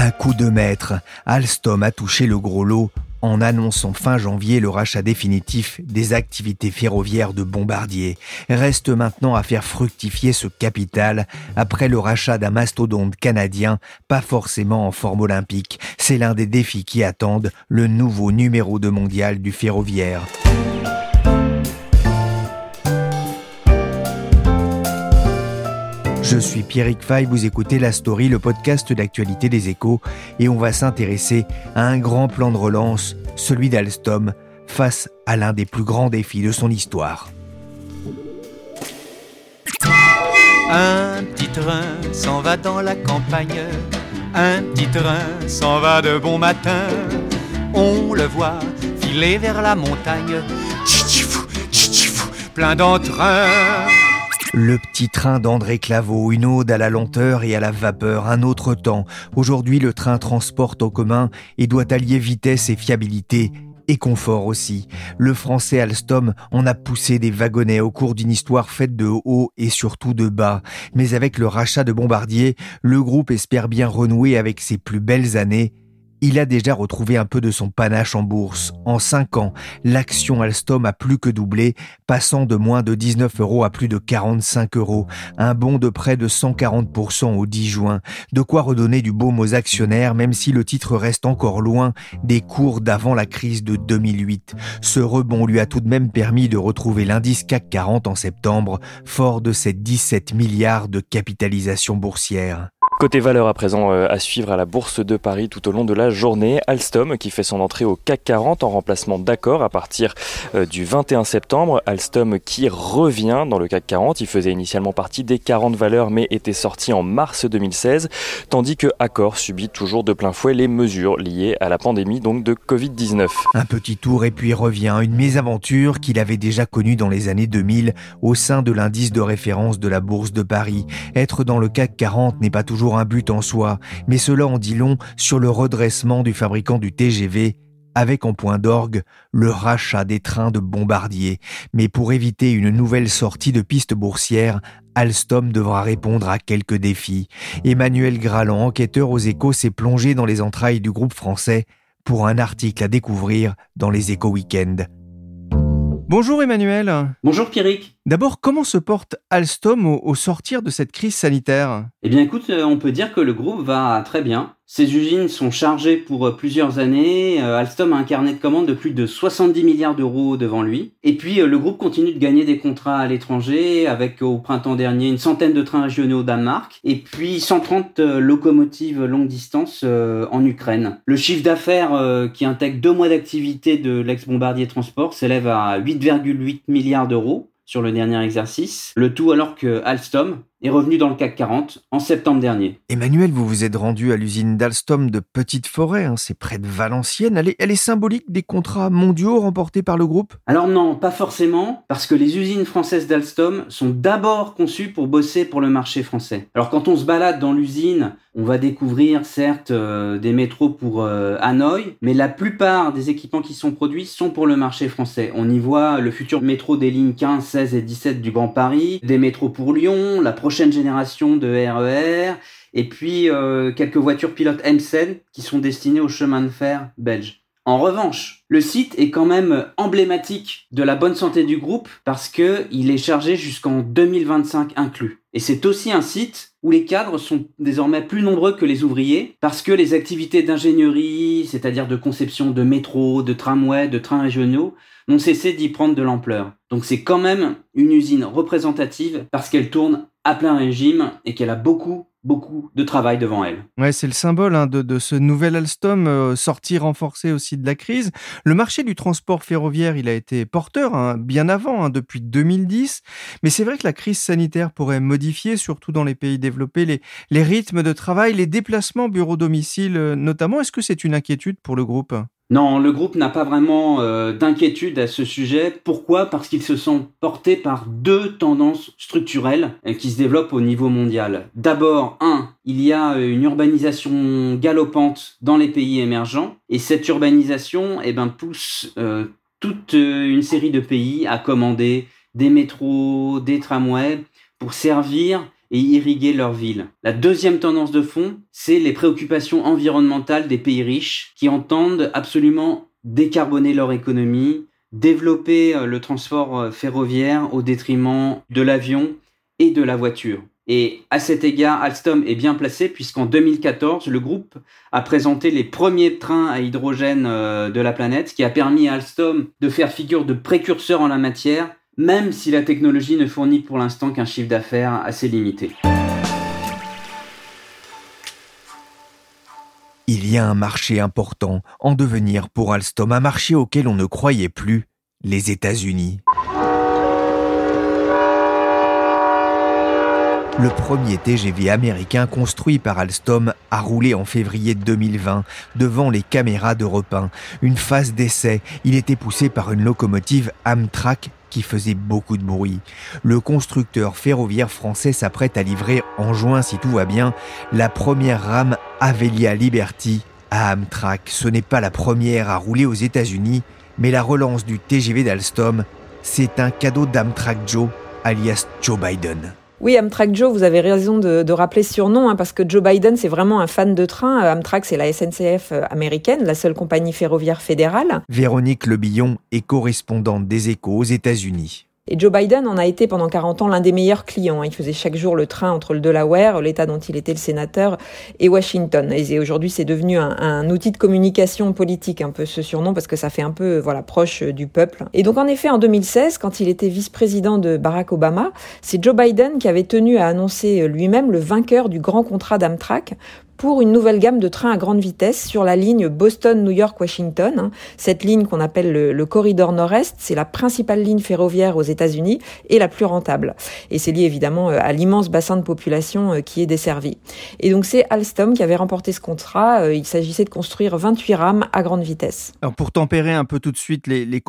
Un coup de maître, Alstom a touché le gros lot en annonçant fin janvier le rachat définitif des activités ferroviaires de Bombardier. Reste maintenant à faire fructifier ce capital après le rachat d'un mastodonte canadien, pas forcément en forme olympique. C'est l'un des défis qui attendent le nouveau numéro 2 mondial du ferroviaire. Je suis Pierrick Fay, vous écoutez La Story, le podcast d'actualité des échos, et on va s'intéresser à un grand plan de relance, celui d'Alstom, face à l'un des plus grands défis de son histoire. Un petit train s'en va dans la campagne, un petit train s'en va de bon matin, on le voit filer vers la montagne, plein d'entrain. Le petit train d'André Claveau, une ode à la lenteur et à la vapeur, un autre temps. Aujourd'hui, le train transporte en commun et doit allier vitesse et fiabilité et confort aussi. Le français Alstom en a poussé des wagonnets au cours d'une histoire faite de haut et surtout de bas. Mais avec le rachat de Bombardier, le groupe espère bien renouer avec ses plus belles années il a déjà retrouvé un peu de son panache en bourse. En 5 ans, l'action Alstom a plus que doublé, passant de moins de 19 euros à plus de 45 euros. Un bond de près de 140% au 10 juin. De quoi redonner du baume aux actionnaires, même si le titre reste encore loin des cours d'avant la crise de 2008. Ce rebond lui a tout de même permis de retrouver l'indice CAC 40 en septembre, fort de ses 17 milliards de capitalisation boursière. Côté valeur à présent euh, à suivre à la Bourse de Paris tout au long de la journée, Alstom qui fait son entrée au CAC 40 en remplacement d'accord à partir euh, du 21 septembre. Alstom qui revient dans le CAC 40, il faisait initialement partie des 40 valeurs mais était sorti en mars 2016, tandis que Accor subit toujours de plein fouet les mesures liées à la pandémie donc de Covid-19. Un petit tour et puis revient, une mésaventure qu'il avait déjà connue dans les années 2000 au sein de l'indice de référence de la Bourse de Paris. Être dans le CAC 40 n'est pas toujours un but en soi, mais cela en dit long sur le redressement du fabricant du TGV avec en point d'orgue le rachat des trains de Bombardier. Mais pour éviter une nouvelle sortie de piste boursière, Alstom devra répondre à quelques défis. Emmanuel Graland, enquêteur aux échos, s'est plongé dans les entrailles du groupe français pour un article à découvrir dans les échos week-end. Bonjour Emmanuel. Bonjour Pierrick. D'abord, comment se porte Alstom au, sortir de cette crise sanitaire? Eh bien écoute, euh, on peut dire que le groupe va très bien. Ses usines sont chargées pour euh, plusieurs années. Euh, Alstom a un carnet de commandes de plus de 70 milliards d'euros devant lui. Et puis le groupe continue de gagner des contrats à l'étranger avec au printemps dernier une centaine de trains régionaux au Danemark et puis 130 locomotives longue distance en Ukraine. Le chiffre d'affaires qui intègre deux mois d'activité de l'ex-Bombardier Transport s'élève à 8,8 milliards d'euros sur le dernier exercice. Le tout alors que Alstom est revenu dans le CAC 40 en septembre dernier. Emmanuel, vous vous êtes rendu à l'usine d'Alstom de Petite Forêt, hein, c'est près de Valenciennes. Elle est, elle est symbolique des contrats mondiaux remportés par le groupe? Alors non, pas forcément, parce que les usines françaises d'Alstom sont d'abord conçues pour bosser pour le marché français. Alors quand on se balade dans l'usine, on va découvrir certes euh, des métros pour euh, Hanoï, mais la plupart des équipements qui sont produits sont pour le marché français. On y voit le futur métro des lignes 15, 16 et 17 du Grand Paris, des métros pour Lyon, la prochaine génération de RER, e et puis euh, quelques voitures pilotes MCN qui sont destinées au chemin de fer belge. En revanche, le site est quand même emblématique de la bonne santé du groupe parce que il est chargé jusqu'en 2025 inclus. Et c'est aussi un site où les cadres sont désormais plus nombreux que les ouvriers parce que les activités d'ingénierie, c'est-à-dire de conception de métro, de tramway, de trains régionaux, n'ont cessé d'y prendre de l'ampleur. Donc c'est quand même une usine représentative parce qu'elle tourne à plein régime et qu'elle a beaucoup beaucoup de travail devant elle. Ouais, c'est le symbole hein, de, ce nouvel Alstom, euh, sorti renforcé aussi de la crise. Le marché du transport ferroviaire, il a été porteur hein, bien avant, hein, depuis 2010. Mais c'est vrai que la crise sanitaire pourrait modifier surtout dans les pays développés, les, rythmes de travail, les déplacements bureau-domicile notamment. Est-ce que c'est une inquiétude pour le groupe? Non, le groupe n'a pas vraiment euh, d'inquiétude à ce sujet. Pourquoi? Parce qu'ils se sont portés par deux tendances structurelles euh, qui se développent au niveau mondial. D'abord, un, il y a une urbanisation galopante dans les pays émergents, et cette urbanisation eh ben, pousse euh, toute une série de pays à commander des métros, des tramways, pour servir et irriguer leur ville. La deuxième tendance de fond, c'est les préoccupations environnementales des pays riches qui entendent absolument décarboner leur économie, développer euh, le transport euh, ferroviaire au détriment de l'avion et de la voiture. Et à cet égard, Alstom est bien placé puisqu'en 2014, le groupe a présenté les premiers trains à hydrogène euh, de la planète, ce qui a permis à Alstom de faire figure de précurseur en la matière même si la technologie ne fournit pour l'instant qu'un chiffre d'affaires assez limité. Il y a un marché important en devenir pour Alstom, un marché auquel on ne croyait plus, les États-Unis. Le premier TGV américain construit par Alstom a roulé en février 2020 devant les caméras d'Europe 1. Une phase d'essai, il était poussé par une locomotive Amtrak qui faisait beaucoup de bruit. Le constructeur ferroviaire français s'apprête à livrer en juin, si tout va bien, la première rame Avelia Liberty à Amtrak. Ce n'est pas la première à rouler aux États-Unis, mais la relance du TGV d'Alstom, c'est un cadeau d'Amtrak Joe, alias Joe Biden. Oui, Amtrak Joe, vous avez raison de, rappeler surnom, hein, parce que Joe Biden, c'est vraiment un fan de train. Amtrak, c'est la SNCF euh, américaine, la seule compagnie ferroviaire fédérale. Véronique Lebillon est correspondante des échos aux États-Unis. Et Joe Biden en a été pendant 40 ans l'un des meilleurs clients. Il faisait chaque jour le train entre le Delaware, l'État dont il était le sénateur, et Washington. Et aujourd'hui, c'est devenu un, outil de communication politique, un peu ce surnom, parce que ça fait un peu voilà proche du peuple. Et donc en effet, en 2016, quand il était vice-président de Barack Obama, c'est Joe Biden qui avait tenu à annoncer lui-même le vainqueur du grand contrat d'Amtrak pour une nouvelle gamme de trains à grande vitesse sur la ligne Boston-New York-Washington. Cette ligne qu'on appelle le, corridor nord-est, c'est la principale ligne ferroviaire aux États-Unis et la plus rentable. Et c'est lié évidemment euh, à l'immense bassin de population euh, qui est desservi. Et donc c'est Alstom qui avait remporté ce contrat. Euh, il s'agissait de construire 28 rames à grande vitesse. Alors pour tempérer un peu tout de suite les, les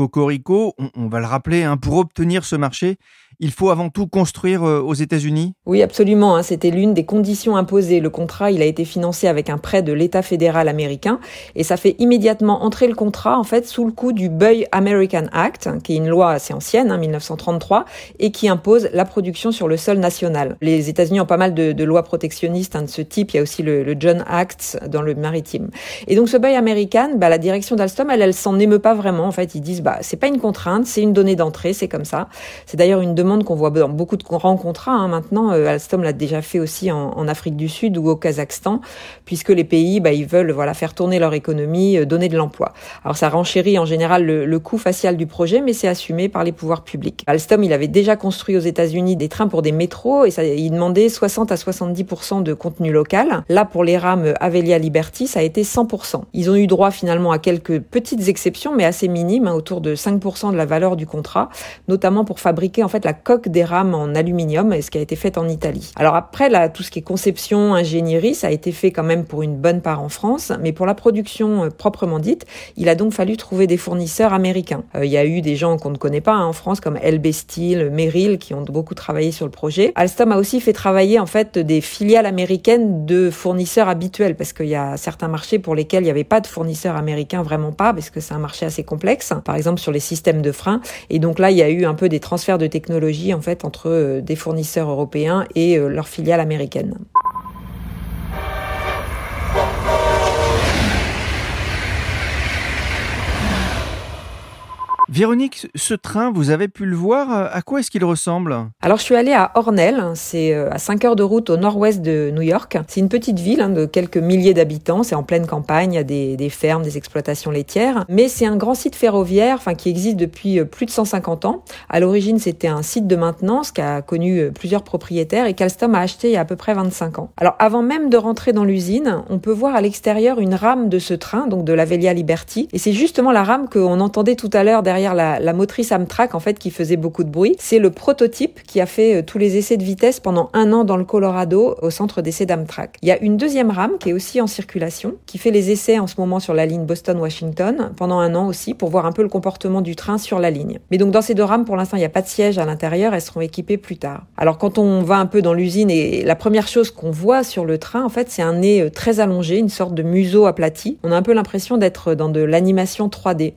on, va le rappeler, hein, pour obtenir ce marché, il faut avant tout construire euh, aux États-Unis? Oui, absolument. Hein. C'était l'une des conditions imposées. Le contrat, il a été financé avec un prêt de l'État fédéral américain et ça fait immédiatement entrer le contrat en fait sous le coup du Buy American Act, hein, qui est une loi assez ancienne, 1933, hein, et qui impose la production sur le sol national. Les États-Unis ont pas mal de, lois protectionnistes de ce type. Il y a aussi le, John Act dans le maritime. Et donc ce Buy American, bah, la direction d'Alstom, elle, elle s'en émeut pas vraiment. En fait, ils disent bah c'est pas une contrainte, c'est une donnée d'entrée, c'est comme ça. C'est d'ailleurs une demande qu'on voit dans beaucoup de grands contrats. Hein. Maintenant, euh, Alstom l'a déjà fait aussi en, Afrique du Sud ou au Kazakhstan, puisque les pays, bah, ils veulent voilà faire tourner leur économie, euh, donner de l'emploi. Alors ça renchérit en général le, coût facial du projet, mais c'est assumé par les pouvoirs publics. Alstom, il avait déjà construit aux États-Unis des trains pour des métros et il demandait 60 à 70% de contenu local. Là, pour les rames Avelia Liberty, ça a été 100 Ils ont eu droit finalement à quelques petites exceptions, mais assez minimes, hein, autour de 5% de la valeur du contrat, notamment pour fabriquer en fait la coque des rames en aluminium, ce qui a été fait en Italie. Alors après, là, tout ce qui est conception, ingénierie, ça a été fait quand même pour une bonne part en France, mais pour la production euh, proprement dite, il a donc fallu trouver des fournisseurs américains. Euh, il y a eu des gens qu'on ne connaît pas hein, en France, comme LB Steel, Merrill, qui ont beaucoup travaillé sur le projet. Alstom a aussi fait travailler en fait des filiales américaines de fournisseurs habituels, parce qu'il y a certains marchés pour lesquels il n'y avait pas de fournisseurs américains, vraiment pas, parce que c'est un marché assez complexe, par exemple sur les systèmes de frein. Et donc là, il y a eu un peu des transferts de technologie en fait entre euh, des fournisseurs européens et euh, leurs filiales américaines. Véronique, ce train, vous avez pu le voir, euh, à quoi est-ce qu'il ressemble? Alors je suis allée à Ornell, c'est euh, à 5 heures de route au nord-ouest de New York. C'est une petite ville hein, de quelques milliers d'habitants, c'est en pleine campagne, il y a des, fermes, des exploitations laitières, mais c'est un grand site ferroviaire qui existe depuis euh, plus de 150 ans. À l'origine c'était un site de maintenance qui a connu plusieurs propriétaires et qu'Alstom a acheté il y a à peu près 25 ans. Alors avant même de rentrer dans l'usine, on peut voir à l'extérieur une rame de ce train, donc de la Velia Liberty, et c'est justement la rame qu'on entendait tout à l'heure derrière derrière la, la, motrice Amtrak en fait qui faisait beaucoup de bruit. C'est le prototype qui a fait euh, tous les essais de vitesse pendant un an dans le Colorado au centre d'essai d'Amtrak. Il y a une deuxième rame qui est aussi en circulation, qui fait les essais en ce moment sur la ligne Boston-Washington pendant un an aussi pour voir un peu le comportement du train sur la ligne. Mais donc dans ces deux rames, pour l'instant, il n'y a pas de siège à l'intérieur, elles seront équipées plus tard. Alors quand on va un peu dans l'usine et la première chose qu'on voit sur le train, en fait, c'est un nez euh, très allongé, une sorte de museau aplati. On a un peu l'impression d'être dans de l'animation 3D.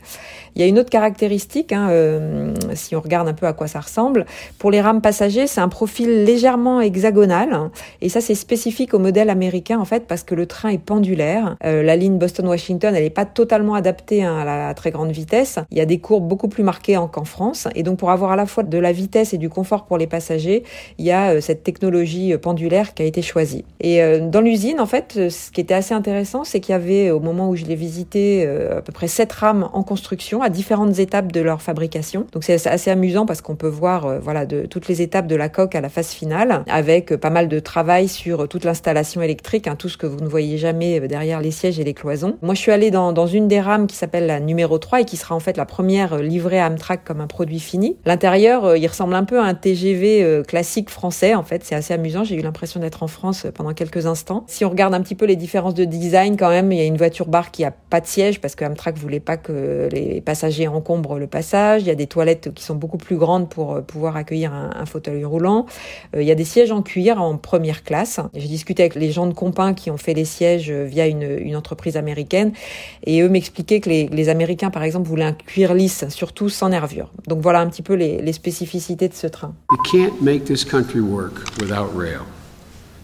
Il y a une autre caractéristique, hein, euh, si on regarde un peu à quoi ça ressemble. Pour les rames passagers, c'est un profil légèrement hexagonal, et ça c'est spécifique au modèle américain en fait parce que le train est pendulaire. Euh, la ligne Boston-Washington, elle n'est pas totalement adaptée hein, à la très grande vitesse. Il y a des courbes beaucoup plus marquées qu'en France, et donc pour avoir à la fois de la vitesse et du confort pour les passagers, il y a euh, cette technologie pendulaire qui a été choisie. Et dans l'usine, en fait, ce qui était assez intéressant, c'est qu'il y avait au moment où je l'ai visité à peu près sept rames en construction à différentes étapes de leur fabrication. Donc c'est assez amusant parce qu'on peut voir euh, voilà de toutes les étapes de la coque à la phase finale avec euh, pas mal de travail sur toute l'installation électrique, hein, tout ce que vous ne voyez jamais euh, derrière les sièges et les cloisons. Moi je suis allée dans, dans une des rames qui s'appelle la numéro 3 et qui sera en fait la première livrée à Amtrak comme un produit fini. L'intérieur, il ressemble un peu à un TGV classique français en fait, c'est assez amusant, j'ai eu l'impression d'être en France pendant quelques instants. Si on regarde un petit peu les différences de design quand même, il y a une voiture bar qui a pas de siège parce que Amtrak voulait pas que les passagers encombrent le passage. Il y a des toilettes qui sont beaucoup plus grandes pour euh, pouvoir accueillir un, fauteuil roulant. Euh, il y a des sièges en cuir en première classe. J'ai discuté avec les gens de Compin qui ont fait les sièges euh, via une, entreprise américaine et eux m'expliquaient que les, Américains, par exemple, voulaient un cuir lisse, surtout sans nervure. Donc voilà un petit peu les, spécificités de ce train. You can't make this country work without rail.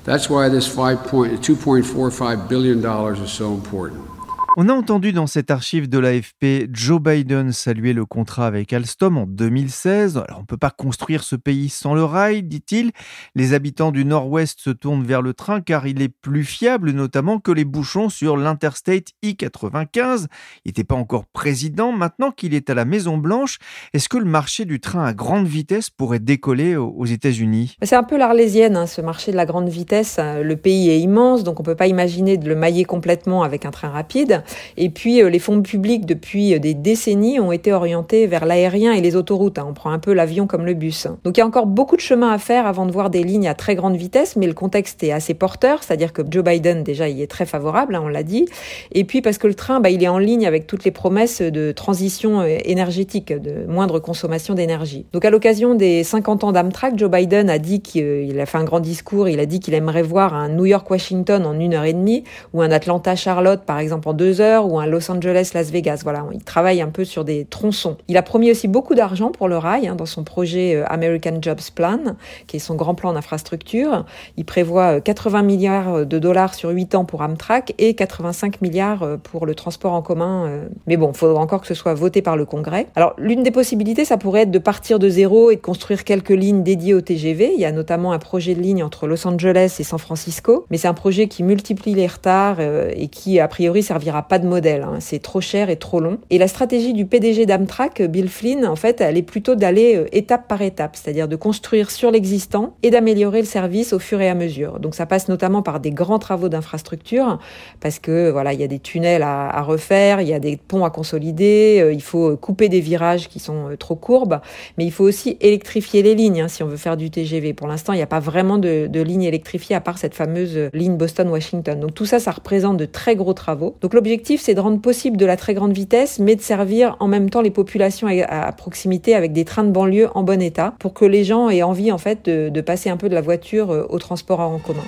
That's why this 2.45 billion dollars is so important. On a entendu dans cette archive de l'AFP Joe Biden saluer le contrat avec Alstom en 2016. Alors on ne peut pas construire ce pays sans le rail, dit-il. Les habitants du Nord-Ouest se tournent vers le train car il est plus fiable notamment que les bouchons sur l'Interstate I-95. Il n'était pas encore président. Maintenant qu'il est à la Maison-Blanche, est-ce que le marché du train à grande vitesse pourrait décoller aux États-Unis? C'est un peu l'arlésienne, hein, ce marché de la grande vitesse. Le pays est immense, donc on ne peut pas imaginer de le mailler complètement avec un train rapide. Et puis, euh, les fonds publics, depuis euh, des décennies, ont été orientés vers l'aérien et les autoroutes. Hein. On prend un peu l'avion comme le bus. Donc, il y a encore beaucoup de chemin à faire avant de voir des lignes à très grande vitesse, mais le contexte est assez porteur, c'est-à-dire que Joe Biden, déjà, y est très favorable, hein, on l'a dit. Et puis, parce que le train, bah, il est en ligne avec toutes les promesses de transition euh, énergétique, de moindre consommation d'énergie. Donc, à l'occasion des 50 ans d'Amtrak, Joe Biden a dit qu'il a fait un grand discours, il a dit qu'il aimerait voir un New York-Washington en une heure et demie, ou un Atlanta-Charlotte, par exemple, en deux ou un Los Angeles-Las Vegas. Voilà, il travaille un peu sur des tronçons. Il a promis aussi beaucoup d'argent pour le rail hein, dans son projet euh, American Jobs Plan, qui est son grand plan d'infrastructure. Il prévoit 80 euh, milliards de dollars sur 8 ans pour Amtrak et 85 milliards euh, pour le transport en commun. Mais bon, il faudra encore que ce soit voté par le Congrès. Alors, l'une des possibilités, ça pourrait être de partir de zéro et de construire quelques lignes dédiées au TGV. Il y a notamment un projet de ligne entre Los Angeles et San Francisco, mais c'est un projet qui multiplie les retards et qui, a priori, servira pas de modèle. Hein. C'est trop cher et trop long. Et la stratégie du PDG d'Amtrak, Bill Flynn, en fait, elle est plutôt d'aller euh, étape par étape, c'est-à-dire de construire sur l'existant et d'améliorer le service au fur et à mesure. Donc ça passe notamment par des grands travaux d'infrastructure, parce que voilà, il y a des tunnels à, refaire, il y a des ponts à consolider, euh, il faut couper des virages qui sont euh, trop courbes, mais il faut aussi électrifier les lignes hein, si on veut faire du TGV. Pour l'instant, il n'y a pas vraiment de, de ligne électrifiée à part cette fameuse ligne Boston-Washington. Donc tout ça, ça représente de très gros travaux. Donc l'objectif c'est de rendre possible de la très grande vitesse, mais de servir en même temps les populations à, proximité avec des trains de banlieue en bon état, pour que les gens aient envie en fait de, de passer un peu de la voiture euh, au transport en commun.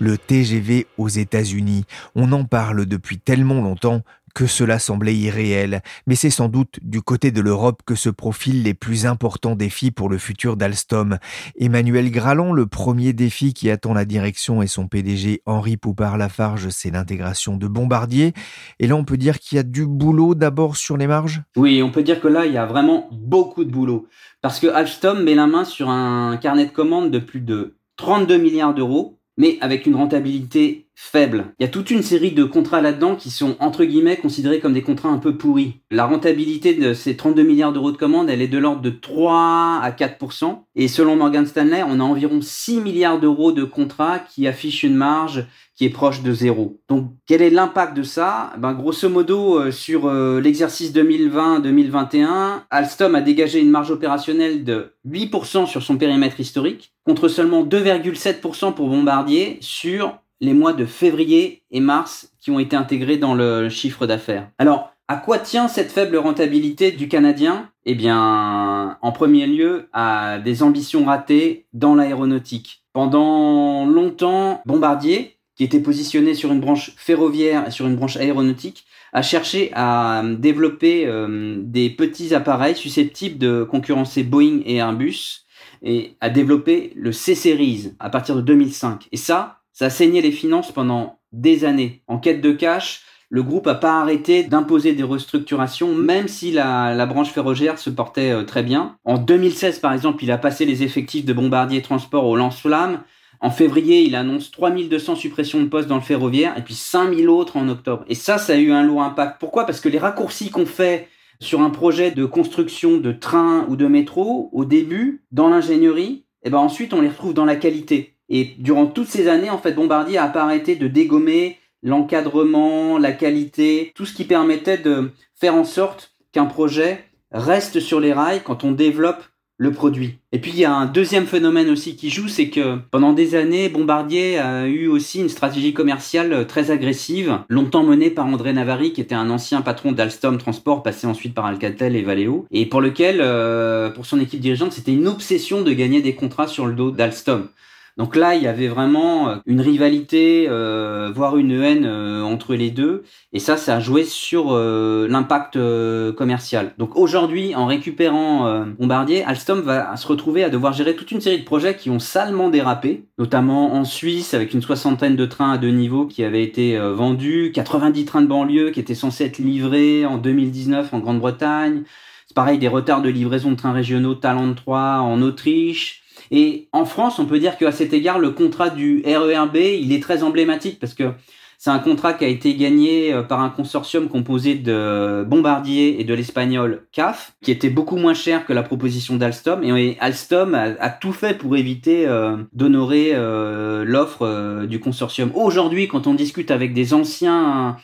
Le TGV aux États-Unis, on en parle depuis tellement longtemps que cela semblait irréel, mais c'est sans doute du côté de l'Europe que se profilent les plus importants défis pour le futur d'Alstom. Emmanuel Graland, le premier défi qui attend la direction et son PDG Henri Poupard-Lafarge, c'est l'intégration de Bombardier. Et là, on peut dire qu'il y a du boulot d'abord sur les marges? Oui, on peut dire que là, il y a vraiment beaucoup de boulot. Parce que Alstom met la main sur un carnet de commandes de plus de 32 milliards d'euros, mais avec une rentabilité faible. Il y a toute une série de contrats là-dedans qui sont entre guillemets considérés comme des contrats un peu pourris. La rentabilité de ces 32 milliards d'euros de commandes, elle est de l'ordre de 3 à 4% et selon Morgan Stanley, on a environ 6 milliards d'euros de contrats qui affichent une marge qui est proche de zéro. Donc quel est l'impact de ça? Ben, Grosso modo, euh, sur euh, l'exercice 2020-2021, Alstom a dégagé une marge opérationnelle de 8% sur son périmètre historique, contre seulement 2,7% pour Bombardier sur les mois de février et mars qui ont été intégrés dans le chiffre d'affaires. Alors, à quoi tient cette faible rentabilité du Canadien? Eh bien, en premier lieu, à des ambitions ratées dans l'aéronautique. Pendant longtemps, Bombardier, qui était positionné sur une branche ferroviaire et sur une branche aéronautique, a cherché à développer euh, des petits appareils susceptibles de concurrencer Boeing et Airbus et à développer le C-Series à partir de 2005. Et ça, ça a saigné les finances pendant des années. En quête de cash, le groupe n'a pas arrêté d'imposer des restructurations, même si la, branche ferroviaire se portait euh, très bien. En 2016, par exemple, il a passé les effectifs de Bombardier Transport au lance-flamme. En février, il annonce 3200 suppressions de postes dans le ferroviaire et puis 5000 autres en octobre. Et ça, ça a eu un lourd impact. Pourquoi? Parce que les raccourcis qu'on fait sur un projet de construction de train ou de métro, au début, dans l'ingénierie, et eh ben ensuite on les retrouve dans la qualité. Et durant toutes ces années, en fait, Bombardier a pas arrêté de dégommer l'encadrement, la qualité, tout ce qui permettait de faire en sorte qu'un projet reste sur les rails quand on développe le produit. Et puis il y a un deuxième phénomène aussi qui joue, c'est que pendant des années, Bombardier a eu aussi une stratégie commerciale très agressive, longtemps menée par André Navarri, qui était un ancien patron d'Alstom Transport, passé ensuite par Alcatel et Valeo, et pour lequel, euh, pour son équipe dirigeante, c'était une obsession de gagner des contrats sur le dos d'Alstom. Donc là, il y avait vraiment euh, une rivalité, euh, voire une haine euh, entre les deux. Et ça, ça a joué sur l'impact commercial. Donc aujourd'hui, en récupérant Bombardier, Alstom va se retrouver à devoir gérer toute une série de projets qui ont salement dérapé, notamment en Suisse avec une soixantaine de trains à deux niveaux qui avaient été vendus, 90 trains de banlieue qui étaient censés être livrés en 2019 en Grande-Bretagne. C'est pareil, des retards de livraison de trains régionaux Talent 3 en Autriche et en France, on peut dire qu'à cet égard, le contrat du RERB, il est très emblématique parce que c'est un contrat qui a été gagné euh, par un consortium composé de Bombardier et de l'espagnol CAF, qui était beaucoup moins cher que la proposition d'Alstom. Et Alstom a, tout fait pour éviter euh, d'honorer euh, l'offre du consortium. Aujourd'hui, quand on discute avec des anciens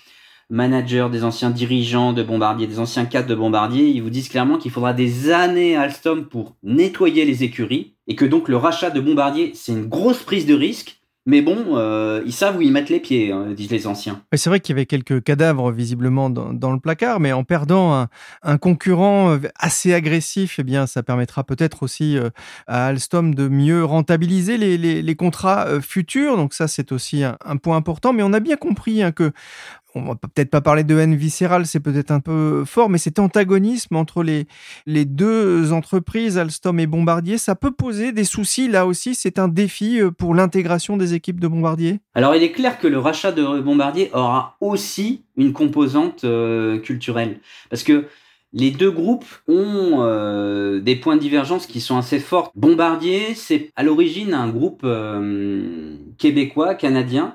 managers, des anciens dirigeants de Bombardier, des anciens cadres de Bombardier, ils vous disent clairement qu'il faudra des années à Alstom pour nettoyer les écuries et que donc le rachat de Bombardier, c'est une grosse prise de risque. Mais bon, euh, ils savent où ils mettent les pieds, hein, disent les anciens. C'est vrai qu'il y avait quelques cadavres visiblement dans, le placard, mais en perdant un, concurrent euh, assez agressif, eh bien, ça permettra peut-être aussi euh, à Alstom de mieux rentabiliser les, contrats futurs. Donc ça, c'est aussi un, point important. Mais on a bien compris hein, que on va peut-être pas parler de haine viscérale, c'est peut-être un peu fort, mais cet antagonisme entre les, les deux entreprises, Alstom et Bombardier, ça peut poser des soucis. Là aussi, c'est un défi euh, pour l'intégration des équipes de Bombardier? Alors, il est clair que le rachat de Bombardier aura aussi une composante euh, culturelle. Parce que les deux groupes ont euh, des points de divergence qui sont assez forts. Bombardier, c'est à l'origine un groupe québécois, canadien,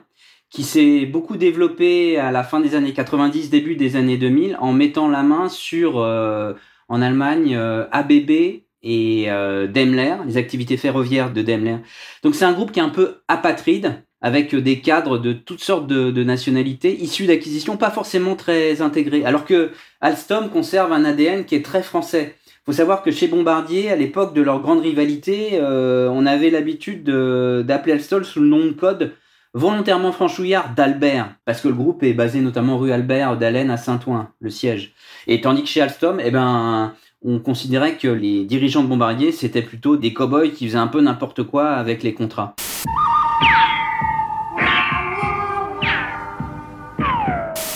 qui s'est beaucoup développé à la fin des années 90, début des années 2000, en mettant la main sur, euh, en Allemagne, euh, ABB et euh, Daimler, les activités ferroviaires de Daimler. Donc c'est un groupe qui est un peu apatride, avec des cadres de toutes sortes de, nationalités, issus d'acquisitions pas forcément très intégrées. Alors que Alstom conserve un ADN qui est très français. Il faut savoir que chez Bombardier, à l'époque de leur grande rivalité, on avait l'habitude d'appeler Alstom sous le nom de code volontairement franchouillard d'Albert, parce que le groupe est basé notamment rue Albert d'Allen à Saint-Ouen, le siège. Et tandis que chez Alstom, eh ben, on considérait que les dirigeants de Bombardier, c'était plutôt des cow-boys qui faisaient un peu n'importe quoi avec les contrats.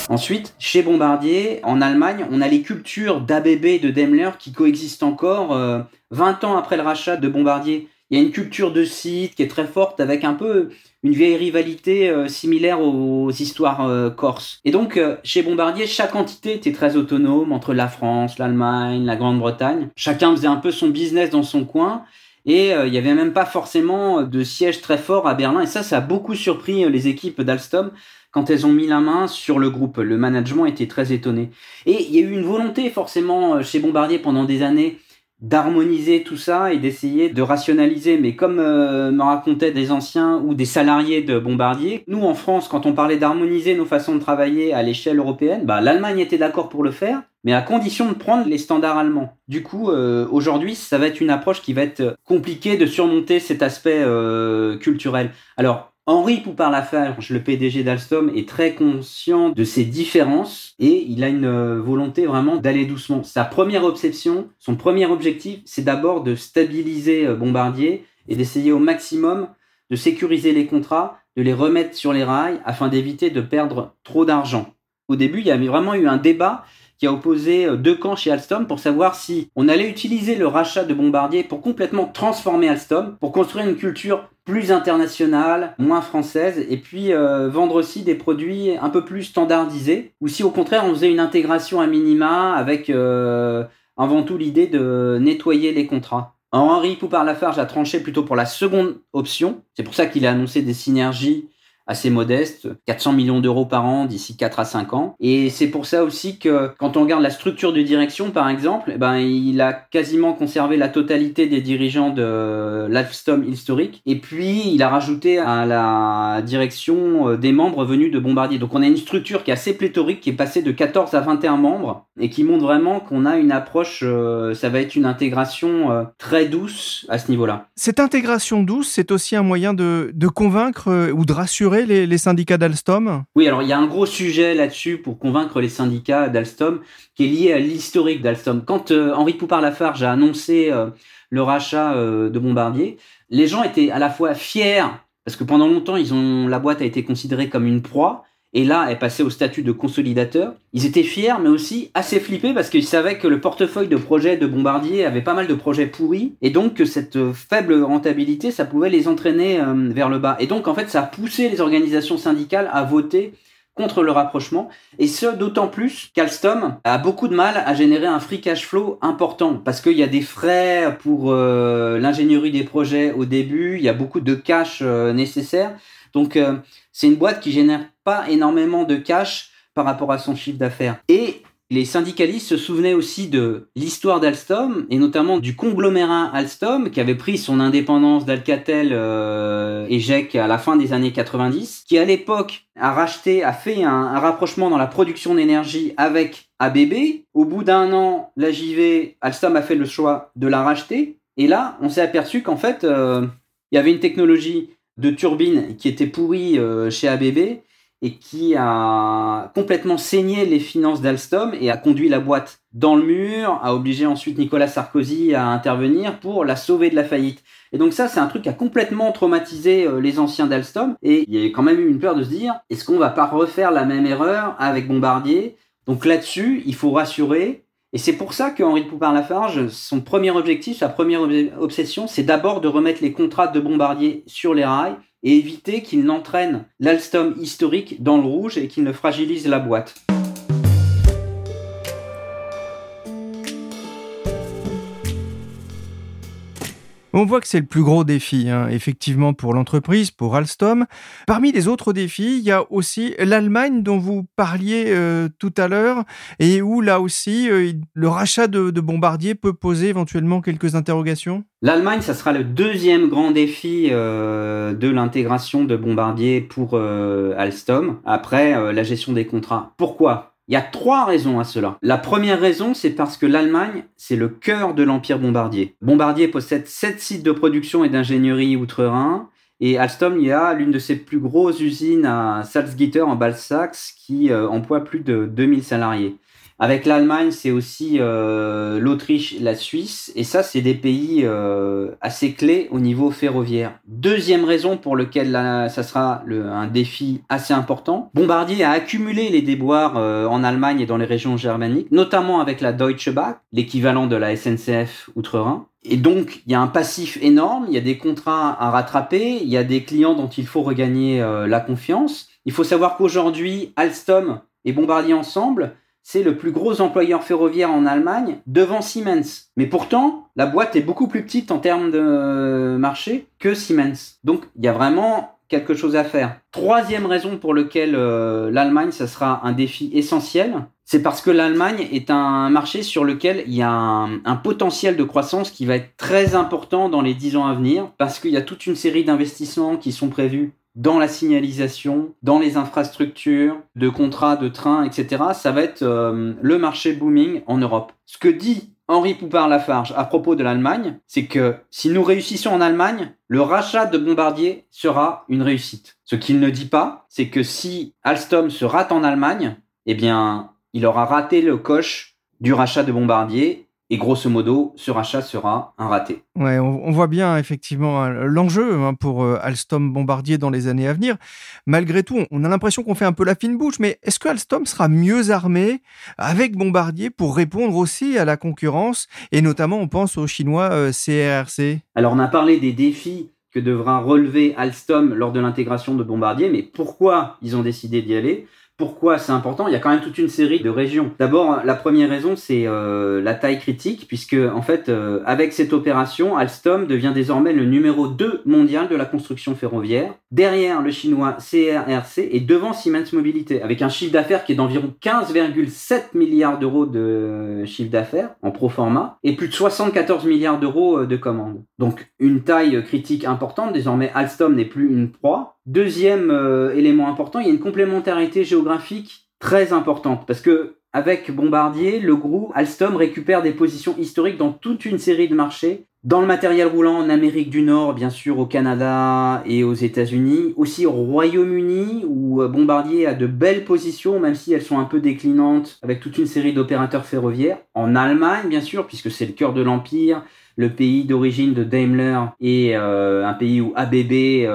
Ensuite, chez Bombardier, en Allemagne, on a les cultures d'ABB et de Daimler qui coexistent encore 20 euh, ans après le rachat de Bombardier. Il y a une culture de site qui est très forte avec un peu une vieille rivalité euh, similaire aux, histoires euh, corses. Et donc, euh, chez Bombardier, chaque entité était très autonome entre la France, l'Allemagne, la Grande-Bretagne. Chacun faisait un peu son business dans son coin. Et il n'y avait même pas forcément de siège très fort à Berlin. Et ça, ça a beaucoup surpris les équipes d'Alstom quand elles ont mis la main sur le groupe. Le management était très étonné. Et il y a eu une volonté forcément chez Bombardier pendant des années d'harmoniser tout ça et d'essayer de rationaliser. Mais comme euh, me racontaient des anciens ou des salariés de Bombardier, nous en France, quand on parlait d'harmoniser nos façons de travailler à l'échelle européenne, bah, l'Allemagne était d'accord pour le faire, mais à condition de prendre les standards allemands. Du coup, euh, aujourd'hui, ça va être une approche qui va être compliquée de surmonter cet aspect euh, culturel. Alors, Henri Poupard-Lafarge, le PDG d'Alstom, est très conscient de ces différences et il a une euh, volonté vraiment d'aller doucement. Sa première obsession, son premier objectif, c'est d'abord de stabiliser euh, Bombardier et d'essayer au maximum de sécuriser les contrats, de les remettre sur les rails afin d'éviter de perdre trop d'argent. Au début, il y avait vraiment eu un débat qui a opposé euh, deux camps chez Alstom pour savoir si on allait utiliser le rachat de Bombardier pour complètement transformer Alstom, pour construire une culture plus internationale, moins française, et puis euh, vendre aussi des produits un peu plus standardisés, ou si au contraire on faisait une intégration à minima avec euh, avant tout l'idée de nettoyer les contrats. Henri Poupard-Lafarge a tranché plutôt pour la seconde option, c'est pour ça qu'il a annoncé des synergies assez modeste, 400 millions d'euros par an d'ici 4 à 5 ans. Et c'est pour ça aussi que quand on regarde la structure de direction, par exemple, eh ben, il a quasiment conservé la totalité des dirigeants de l'Alstom historique. Et puis, il a rajouté à la direction euh, des membres venus de Bombardier. Donc, on a une structure qui est assez pléthorique, qui est passée de 14 à 21 membres et qui montre vraiment qu'on a une approche, euh, ça va être une intégration euh, très douce à ce niveau-là. Cette intégration douce, c'est aussi un moyen de, de convaincre ou de rassurer les, syndicats d'Alstom Oui, alors il y a un gros sujet là-dessus pour convaincre les syndicats d'Alstom qui est lié à l'historique d'Alstom. Quand euh, Henri Poupard-Lafarge a annoncé euh, le rachat euh, de Bombardier, les gens étaient à la fois fiers parce que pendant longtemps, ils ont, la boîte a été considérée comme une proie, et là est passé au statut de consolidateur. Ils étaient fiers, mais aussi assez flippés parce qu'ils savaient que le portefeuille de projets de Bombardier avait pas mal de projets pourris, et donc que cette faible rentabilité, ça pouvait les entraîner euh, vers le bas. Et donc en fait, ça a poussé les organisations syndicales à voter contre le rapprochement, et ce d'autant plus qu'Alstom a beaucoup de mal à générer un free cash flow important, parce qu'il y a des frais pour euh, l'ingénierie des projets au début, il y a beaucoup de cash euh, nécessaires, donc c'est une boîte qui génère pas énormément de cash par rapport à son chiffre d'affaires. Et les syndicalistes se souvenaient aussi de l'histoire d'Alstom et notamment du conglomérat Alstom qui avait pris son indépendance d'Alcatel euh, et GEC à la fin des années 90, qui à l'époque a racheté, a fait un, rapprochement dans la production d'énergie avec ABB. Au bout d'un an, la JV, Alstom a fait le choix de la racheter. Et là, on s'est aperçu qu'en fait, euh, il y avait une technologie de turbine qui était pourrie euh, chez ABB et qui a complètement saigné les finances d'Alstom et a conduit la boîte dans le mur, a obligé ensuite Nicolas Sarkozy à intervenir pour la sauver de la faillite. Et donc ça, c'est un truc qui a complètement traumatisé euh, les anciens d'Alstom. Et il y a quand même eu une peur de se dire, est-ce qu'on va pas refaire la même erreur avec Bombardier? Donc là-dessus, il faut rassurer. Et c'est pour ça que Henri Poupard-Lafarge, son premier objectif, sa première obsession, c'est d'abord de remettre les contrats de Bombardier sur les rails et éviter qu'il n'entraîne l'Alstom historique dans le rouge et qu'il ne fragilise la boîte. On voit que c'est le plus gros défi, hein, effectivement, pour l'entreprise, pour Alstom. Parmi les autres défis, il y a aussi l'Allemagne dont vous parliez euh, tout à l'heure et où, là aussi, euh, le rachat de, Bombardier peut poser éventuellement quelques interrogations? L'Allemagne, ça sera le deuxième grand défi euh, de l'intégration de Bombardier pour Alstom, après la gestion des contrats. Pourquoi? Il y a trois raisons à cela. La première raison, c'est parce que l'Allemagne, c'est le cœur de l'empire bombardier. Bombardier possède sept sites de production et d'ingénierie outre-Rhin. Et Alstom, il y a l'une de ses plus grosses usines à Salzgitter en Balsax qui euh, emploie plus de 2000 salariés. Avec l'Allemagne, c'est aussi euh, l'Autriche, la Suisse, et ça, c'est des pays euh, assez clés au niveau ferroviaire. Deuxième raison pour laquelle ça sera un défi assez important, Bombardier a accumulé les déboires euh, en Allemagne et dans les régions germaniques, notamment avec la Deutsche Bahn, l'équivalent de la SNCF Outre-Rhin. Et donc, il y a un passif énorme, il y a des contrats à rattraper, il y a des clients dont il faut regagner la confiance. Il faut savoir qu'aujourd'hui, Alstom et Bombardier ensemble, c'est le plus gros employeur ferroviaire en Allemagne devant Siemens. Mais pourtant, la boîte est beaucoup plus petite en termes de marché que Siemens. Donc il y a vraiment quelque chose à faire. Troisième raison pour laquelle euh, l'Allemagne, ça sera un défi essentiel, c'est parce que l'Allemagne est un marché sur lequel il y a un, un, potentiel de croissance qui va être très important dans les dix ans à venir, parce qu'il y a toute une série d'investissements qui sont prévus dans la signalisation, dans les infrastructures, de contrats, de trains, etc. Ça va être euh, le marché booming en Europe. Ce que dit Henri Poupard-Lafarge à propos de l'Allemagne, c'est que si nous réussissons en Allemagne, le rachat de Bombardier sera une réussite. Ce qu'il ne dit pas, c'est que si Alstom se rate en Allemagne, eh bien, il aura raté le coche du rachat de Bombardier et grosso modo, ce rachat sera un raté. Ouais, on, voit bien effectivement hein, l'enjeu hein, pour euh, Alstom Bombardier dans les années à venir. Malgré tout, on a l'impression qu'on fait un peu la fine bouche, mais est-ce que Alstom sera mieux armé avec Bombardier pour répondre aussi à la concurrence? Et notamment, on pense aux Chinois CRRC. Euh, Alors, on a parlé des défis que devra relever Alstom lors de l'intégration de Bombardier, mais pourquoi ils ont décidé d'y aller? Pourquoi c'est important Il y a quand même toute une série de régions. D'abord, la première raison, c'est euh, la taille critique, puisque en fait, euh, avec cette opération, Alstom devient désormais le numéro 2 mondial de la construction ferroviaire, derrière le chinois CRRC et devant Siemens Mobilité, avec un chiffre d'affaires qui est d'environ 15,7 milliards d'euros de chiffre d'affaires en pro forma et plus de 74 milliards d'euros euh, de commandes. Donc une taille critique importante. Désormais, Alstom n'est plus une proie, Deuxième euh, élément important, il y a une complémentarité géographique très importante. Parce que avec Bombardier, le groupe Alstom récupère des positions historiques dans toute une série de marchés, dans le matériel roulant en Amérique du Nord, bien sûr au Canada et aux États-Unis, aussi au Royaume-Uni où euh, Bombardier a de belles positions même si elles sont un peu déclinantes avec toute une série d'opérateurs ferroviaires, en Allemagne bien sûr puisque c'est le cœur de l'empire, le pays d'origine de Daimler et euh, un pays où ABB,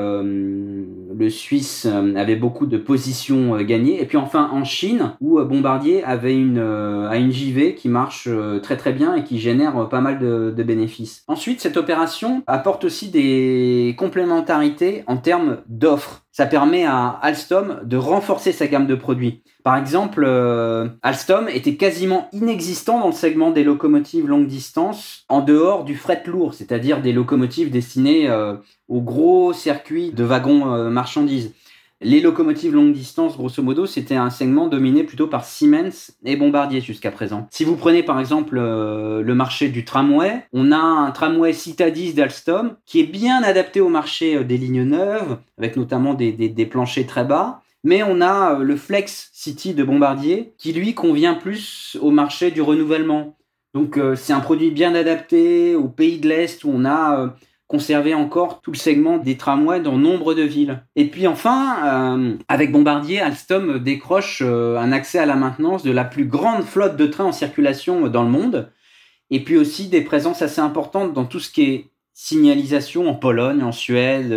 le Suisse, euh, avait beaucoup de positions gagnées. Et puis enfin en Chine, où Bombardier avait une, a une JV qui marche très très bien et qui génère pas mal de, bénéfices. Ensuite, cette opération apporte aussi des complémentarités en termes d'offres. Ça permet à Alstom de renforcer sa gamme de produits. Par exemple, euh, Alstom était quasiment inexistant dans le segment des locomotives longue distance en dehors du fret lourd, c'est-à-dire des locomotives destinées euh, aux gros circuits de wagons euh, marchandises. Les locomotives longue distance, grosso modo, c'était un segment dominé plutôt par Siemens et Bombardier jusqu'à présent. Si vous prenez par exemple le marché du tramway, on a un tramway Citadis d'Alstom qui est bien adapté au marché des lignes neuves, avec notamment des, des planchers très bas. Mais on a euh, le Flex City de Bombardier qui lui convient plus au marché du renouvellement. Donc euh, c'est un produit bien adapté au pays de l'Est où on a euh, conservé encore tout le segment des tramways dans nombre de villes. Et puis enfin, avec Bombardier, Alstom décroche un accès à la maintenance de la plus grande flotte de trains en circulation dans le monde. Et puis aussi des présences assez importantes dans tout ce qui est signalisation en Pologne, en Suède,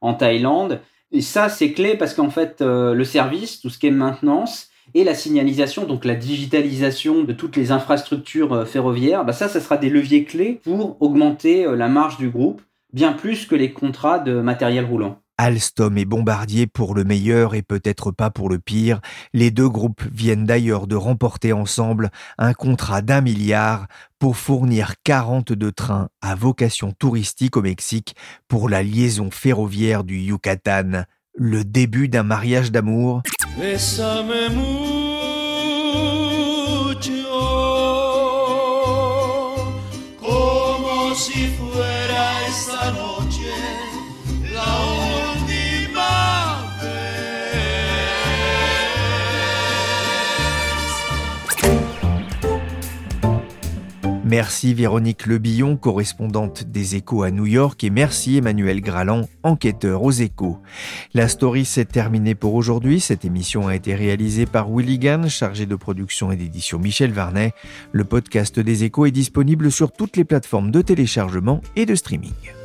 en Thaïlande. Et ça, c'est clé parce qu'en fait, euh, le service, tout ce qui est maintenance et la signalisation, donc la digitalisation de toutes les infrastructures euh, ferroviaires, bah ça, ça sera des leviers clés pour augmenter euh, la marge du groupe, bien plus que les contrats de matériel roulant. Alstom et Bombardier pour le meilleur et peut-être pas pour le pire. Les deux groupes viennent d'ailleurs de remporter ensemble un contrat d'un milliard pour fournir 42 trains à vocation touristique au Mexique pour la liaison ferroviaire du Yucatan. Le début d'un mariage d'amour. Bésame mucho. Merci Véronique Lebillon, correspondante des Échos à New York, et merci Emmanuel Graland, enquêteur aux Échos. La story s'est terminée pour aujourd'hui. Cette émission a été réalisée par Willy chargé de production et d'édition Michel Varnet. Le podcast des Échos est disponible sur toutes les plateformes de téléchargement et de streaming.